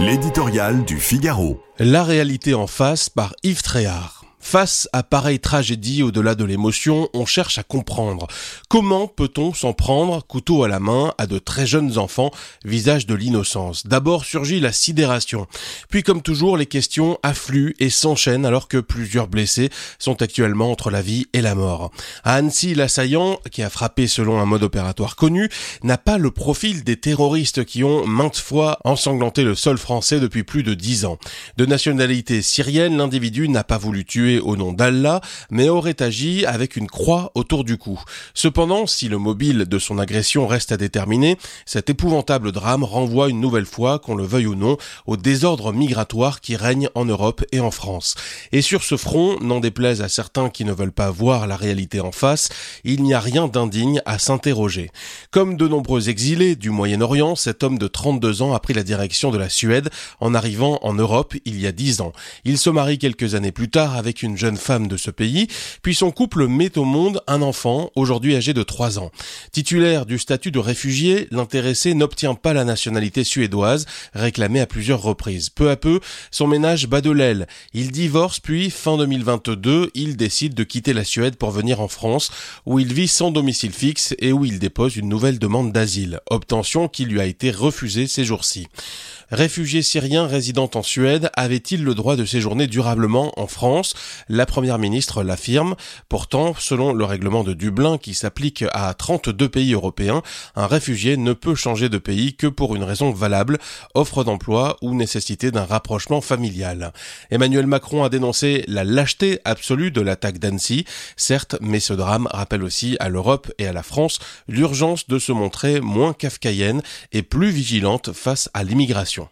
L'éditorial du Figaro. La réalité en face par Yves Tréhard. Face à pareille tragédie au-delà de l'émotion, on cherche à comprendre. Comment peut-on s'en prendre, couteau à la main, à de très jeunes enfants, visage de l'innocence? D'abord surgit la sidération. Puis comme toujours, les questions affluent et s'enchaînent alors que plusieurs blessés sont actuellement entre la vie et la mort. À Annecy, l'assaillant, qui a frappé selon un mode opératoire connu, n'a pas le profil des terroristes qui ont maintes fois ensanglanté le sol français depuis plus de dix ans. De nationalité syrienne, l'individu n'a pas voulu tuer au nom d'Allah, mais aurait agi avec une croix autour du cou. Cependant, si le mobile de son agression reste à déterminer, cet épouvantable drame renvoie une nouvelle fois, qu'on le veuille ou non, au désordre migratoire qui règne en Europe et en France. Et sur ce front, n'en déplaise à certains qui ne veulent pas voir la réalité en face, il n'y a rien d'indigne à s'interroger. Comme de nombreux exilés du Moyen-Orient, cet homme de 32 ans a pris la direction de la Suède en arrivant en Europe il y a 10 ans. Il se marie quelques années plus tard une jeune femme de ce pays, puis son couple met au monde un enfant, aujourd'hui âgé de 3 ans. Titulaire du statut de réfugié, l'intéressé n'obtient pas la nationalité suédoise, réclamée à plusieurs reprises. Peu à peu, son ménage bat de l'aile. Il divorce, puis, fin 2022, il décide de quitter la Suède pour venir en France, où il vit sans domicile fixe et où il dépose une nouvelle demande d'asile, obtention qui lui a été refusée ces jours-ci. Réfugié syrien résidant en Suède avait-il le droit de séjourner durablement en France? La première ministre l'affirme. Pourtant, selon le règlement de Dublin qui s'applique à 32 pays européens, un réfugié ne peut changer de pays que pour une raison valable, offre d'emploi ou nécessité d'un rapprochement familial. Emmanuel Macron a dénoncé la lâcheté absolue de l'attaque d'Annecy, certes, mais ce drame rappelle aussi à l'Europe et à la France l'urgence de se montrer moins kafkaïenne et plus vigilante face à l'immigration.